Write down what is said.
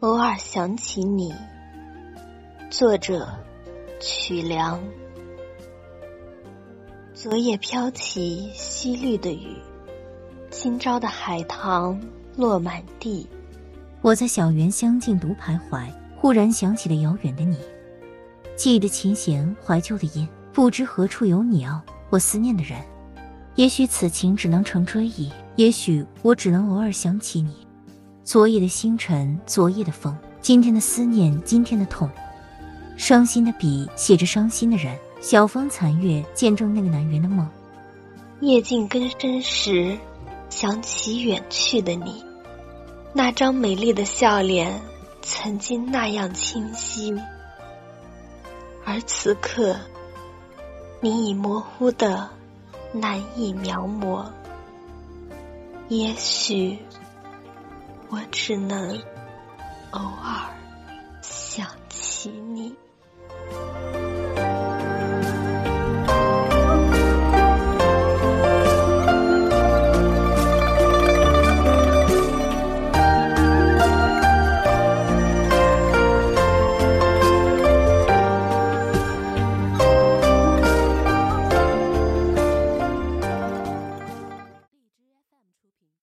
偶尔想起你。作者：曲梁。昨夜飘起淅沥的雨，今朝的海棠落满地。我在小园香径独徘徊，忽然想起了遥远的你。记忆的琴弦，怀旧的音，不知何处有你哦，我思念的人。也许此情只能成追忆，也许我只能偶尔想起你。昨夜的星辰，昨夜的风，今天的思念，今天的痛。伤心的笔写着伤心的人，晓风残月见证那个南园的梦。夜静更深时，想起远去的你，那张美丽的笑脸，曾经那样清晰，而此刻，你已模糊的难以描摹。也许，我只能偶尔。